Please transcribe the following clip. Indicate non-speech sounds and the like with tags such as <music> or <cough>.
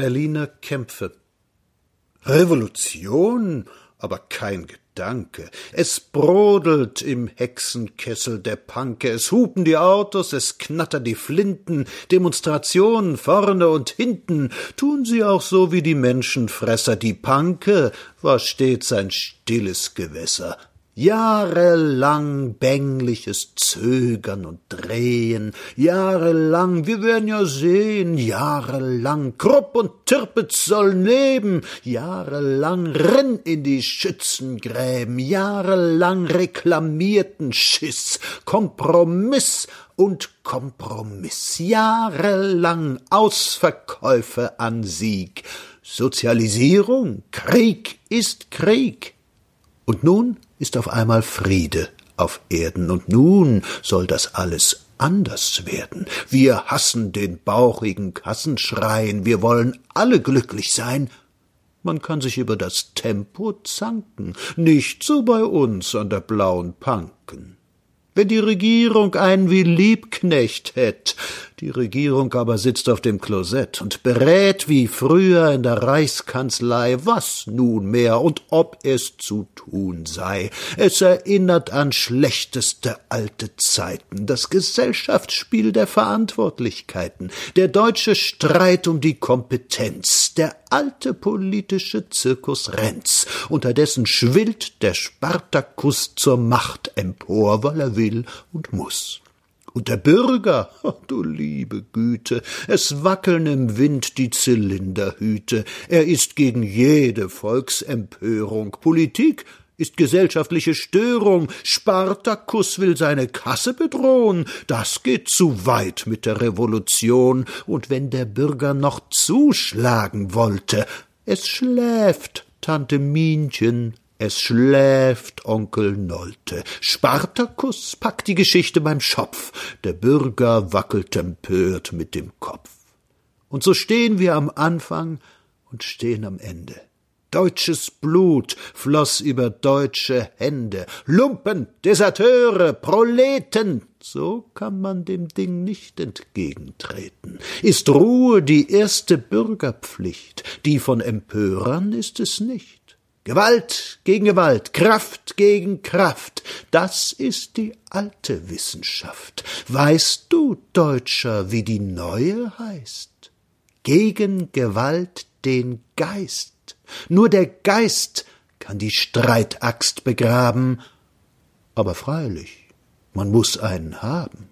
Berliner Kämpfe. Revolution, aber kein Gedanke. Es brodelt im Hexenkessel der Panke, es hupen die Autos, es knattern die Flinten, Demonstrationen vorne und hinten, tun sie auch so wie die Menschenfresser, die Panke? War stets ein stilles Gewässer, Jahrelang bängliches Zögern und Drehen, jahrelang, wir werden ja sehen, jahrelang, Krupp und Tirpitz sollen leben, jahrelang Rinn in die Schützengräben, jahrelang reklamierten Schiss, Kompromiss und Kompromiss, jahrelang Ausverkäufe an Sieg, Sozialisierung, Krieg ist Krieg. Und nun ist auf einmal Friede auf Erden, und nun soll das alles anders werden. Wir hassen den bauchigen Kassenschreien, wir wollen alle glücklich sein. Man kann sich über das Tempo zanken, nicht so bei uns an der blauen Panken. Wenn die Regierung einen wie Liebknecht hätt, die Regierung aber sitzt auf dem Klosett und berät wie früher in der Reichskanzlei, was nunmehr und ob es zu tun sei. Es erinnert an schlechteste alte Zeiten, das Gesellschaftsspiel der Verantwortlichkeiten, der deutsche Streit um die Kompetenz, der alte politische Zirkus Renz, unterdessen schwillt der Spartakus zur Macht empor, weil er will und muss. Und der Bürger, <laughs> oh, du liebe Güte, es wackeln im Wind die Zylinderhüte, er ist gegen jede Volksempörung, Politik ist gesellschaftliche Störung, Spartakus will seine Kasse bedrohen, das geht zu weit mit der Revolution, und wenn der Bürger noch zuschlagen wollte, es schläft Tante Minchen, es schläft Onkel Nolte. Spartakus packt die Geschichte beim Schopf. Der Bürger wackelt empört mit dem Kopf. Und so stehen wir am Anfang und stehen am Ende. Deutsches Blut floss über deutsche Hände. Lumpen, Deserteure, Proleten. So kann man dem Ding nicht entgegentreten. Ist Ruhe die erste Bürgerpflicht, die von Empörern ist es nicht. Gewalt gegen Gewalt, Kraft gegen Kraft, das ist die alte Wissenschaft. Weißt du, Deutscher, wie die neue heißt? Gegen Gewalt den Geist. Nur der Geist kann die Streitaxt begraben. Aber freilich, man muss einen haben.